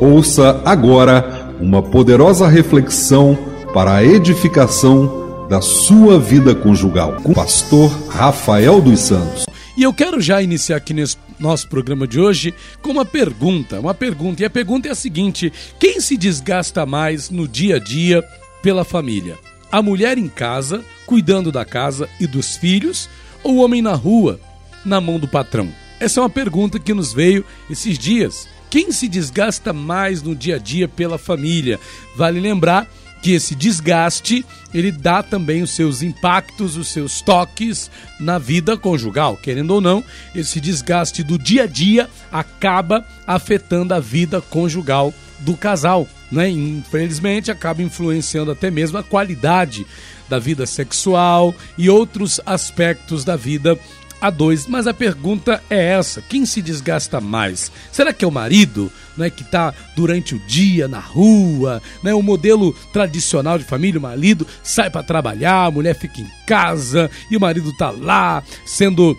Ouça agora uma poderosa reflexão para a edificação da sua vida conjugal com o pastor Rafael dos Santos. E eu quero já iniciar aqui nesse nosso programa de hoje com uma pergunta, uma pergunta. E a pergunta é a seguinte: quem se desgasta mais no dia a dia pela família? A mulher em casa, cuidando da casa e dos filhos, ou o homem na rua, na mão do patrão? Essa é uma pergunta que nos veio esses dias. Quem se desgasta mais no dia a dia pela família? Vale lembrar que esse desgaste ele dá também os seus impactos, os seus toques na vida conjugal. Querendo ou não, esse desgaste do dia a dia acaba afetando a vida conjugal do casal, né? Infelizmente acaba influenciando até mesmo a qualidade da vida sexual e outros aspectos da vida a dois. Mas a pergunta é essa: quem se desgasta mais? Será que é o marido, né, que está durante o dia na rua, né, o modelo tradicional de família, o marido sai para trabalhar, a mulher fica em casa e o marido tá lá sendo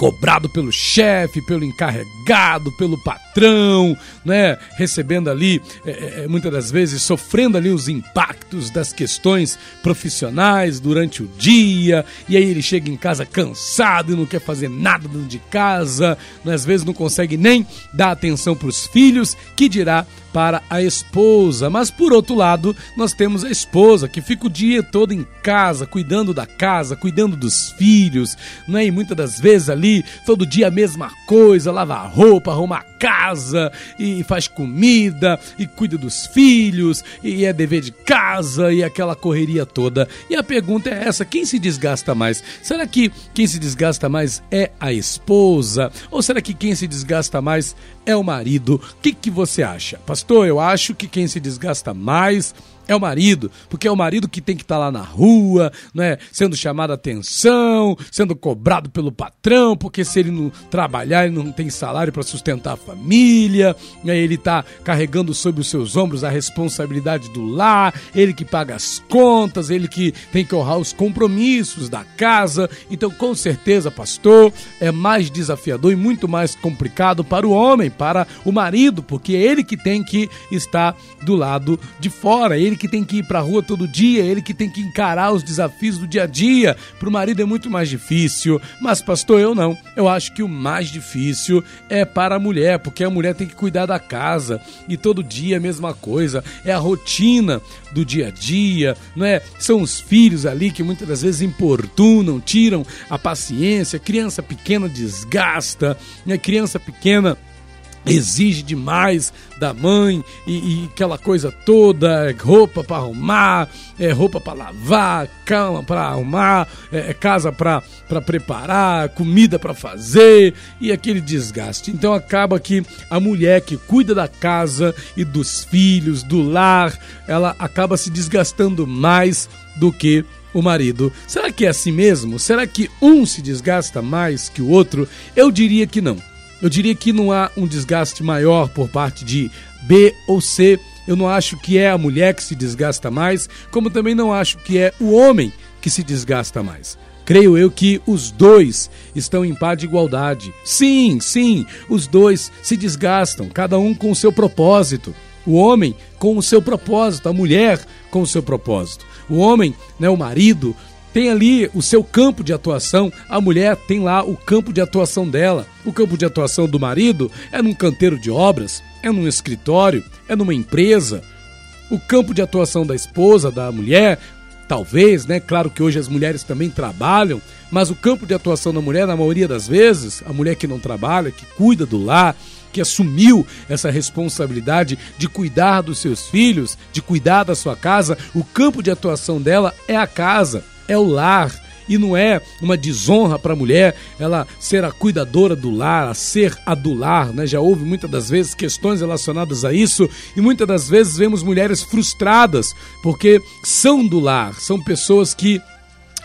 cobrado pelo chefe, pelo encarregado, pelo patrão, né? Recebendo ali, é, é, muitas das vezes, sofrendo ali os impactos das questões profissionais durante o dia, e aí ele chega em casa cansado e não quer fazer nada dentro de casa, né? às vezes não consegue nem dar atenção para os filhos, que dirá para a esposa. Mas por outro lado, nós temos a esposa que fica o dia todo em casa, cuidando da casa, cuidando dos filhos, né? E muitas das vezes ali, todo dia a mesma coisa, lava roupa, arruma a casa e faz comida e cuida dos filhos e é dever de casa e aquela correria toda. E a pergunta é essa: quem se desgasta mais? Será que quem se desgasta mais é a esposa? Ou será que quem se desgasta mais é o marido? O que, que você acha? Pastor, eu acho que quem se desgasta mais é o marido, porque é o marido que tem que estar tá lá na rua, né, sendo chamado a atenção, sendo cobrado pelo patrão, porque se ele não trabalhar, ele não tem salário para sustentar a família, né, ele está carregando sobre os seus ombros a responsabilidade do lar, ele que paga as contas, ele que tem que honrar os compromissos da casa. Então, com certeza, pastor, é mais desafiador e muito mais complicado para o homem, para o marido, porque é ele que tem que estar do lado de fora, ele que tem que ir para a rua todo dia, ele que tem que encarar os desafios do dia a dia. Para o marido é muito mais difícil, mas pastor, eu não. Eu acho que o mais difícil é para a mulher, porque a mulher tem que cuidar da casa e todo dia a mesma coisa. É a rotina do dia a dia, não é? São os filhos ali que muitas das vezes importunam, tiram a paciência. Criança pequena desgasta, né? Criança pequena exige demais da mãe e, e aquela coisa toda, roupa para arrumar, é, roupa para lavar, cama para arrumar, é, é casa para preparar, comida para fazer e aquele desgaste. Então acaba que a mulher que cuida da casa e dos filhos, do lar, ela acaba se desgastando mais do que o marido. Será que é assim mesmo? Será que um se desgasta mais que o outro? Eu diria que não. Eu diria que não há um desgaste maior por parte de B ou C. Eu não acho que é a mulher que se desgasta mais, como também não acho que é o homem que se desgasta mais. Creio eu que os dois estão em paz de igualdade. Sim, sim, os dois se desgastam, cada um com o seu propósito. O homem com o seu propósito, a mulher com o seu propósito. O homem, né, o marido, tem ali o seu campo de atuação, a mulher tem lá o campo de atuação dela. O campo de atuação do marido é num canteiro de obras, é num escritório, é numa empresa. O campo de atuação da esposa, da mulher, talvez, né? Claro que hoje as mulheres também trabalham, mas o campo de atuação da mulher, na maioria das vezes, a mulher que não trabalha, que cuida do lar, que assumiu essa responsabilidade de cuidar dos seus filhos, de cuidar da sua casa, o campo de atuação dela é a casa é o lar. E não é uma desonra para a mulher ela ser a cuidadora do lar, a ser a do lar, né? Já houve muitas das vezes questões relacionadas a isso e muitas das vezes vemos mulheres frustradas porque são do lar, são pessoas que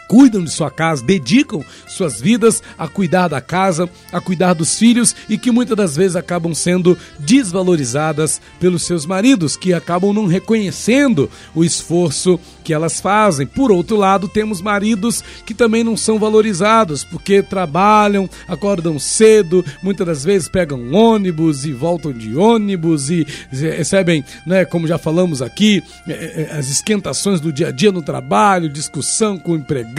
cuidam de sua casa, dedicam suas vidas a cuidar da casa, a cuidar dos filhos e que muitas das vezes acabam sendo desvalorizadas pelos seus maridos, que acabam não reconhecendo o esforço que elas fazem. Por outro lado, temos maridos que também não são valorizados porque trabalham, acordam cedo, muitas das vezes pegam ônibus e voltam de ônibus e recebem, né, como já falamos aqui, é, é, as esquentações do dia a dia no trabalho, discussão com o empregado,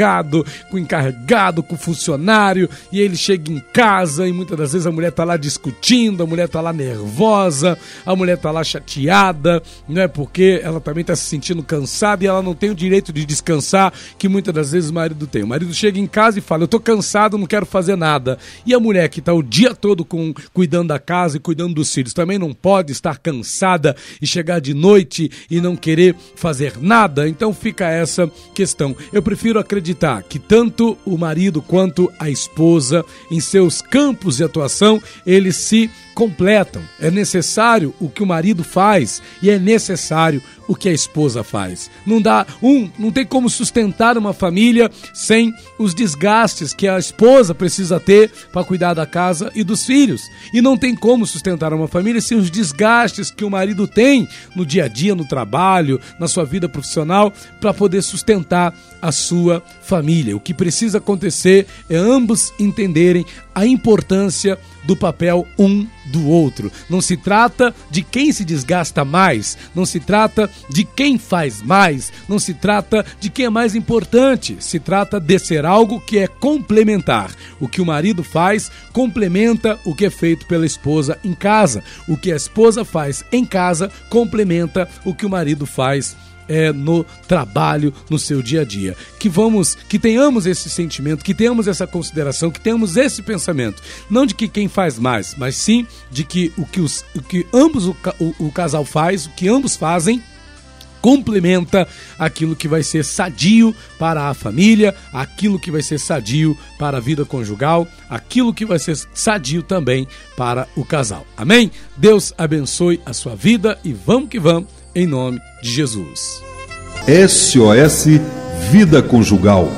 com o encarregado, com funcionário, e ele chega em casa e muitas das vezes a mulher está lá discutindo, a mulher está lá nervosa, a mulher está lá chateada, né, porque ela também está se sentindo cansada e ela não tem o direito de descansar que muitas das vezes o marido tem. O marido chega em casa e fala: Eu tô cansado, não quero fazer nada. E a mulher que está o dia todo com, cuidando da casa e cuidando dos filhos também não pode estar cansada e chegar de noite e não querer fazer nada. Então fica essa questão. Eu prefiro acreditar que tanto o marido quanto a esposa, em seus campos de atuação, eles se completam. É necessário o que o marido faz e é necessário o que a esposa faz. Não dá um, não tem como sustentar uma família sem os desgastes que a esposa precisa ter para cuidar da casa e dos filhos. E não tem como sustentar uma família sem os desgastes que o marido tem no dia a dia, no trabalho, na sua vida profissional, para poder sustentar a sua família. O que precisa acontecer é ambos entenderem a importância do papel um do outro. Não se trata de quem se desgasta mais, não se trata de quem faz mais, não se trata de quem é mais importante. Se trata de ser algo que é complementar. O que o marido faz complementa o que é feito pela esposa em casa. O que a esposa faz em casa complementa o que o marido faz é, no trabalho, no seu dia a dia. Que vamos, que tenhamos esse sentimento, que tenhamos essa consideração, que tenhamos esse pensamento, não de que quem faz mais, mas sim de que o que, os, o que ambos o, o, o casal faz, o que ambos fazem complementa aquilo que vai ser sadio para a família, aquilo que vai ser sadio para a vida conjugal, aquilo que vai ser sadio também para o casal. Amém? Deus abençoe a sua vida e vamos que vamos em nome de Jesus. SOS Vida Conjugal